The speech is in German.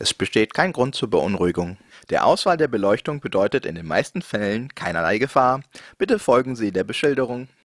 Es besteht kein Grund zur Beunruhigung. Der Auswahl der Beleuchtung bedeutet in den meisten Fällen keinerlei Gefahr. Bitte folgen Sie der Beschilderung.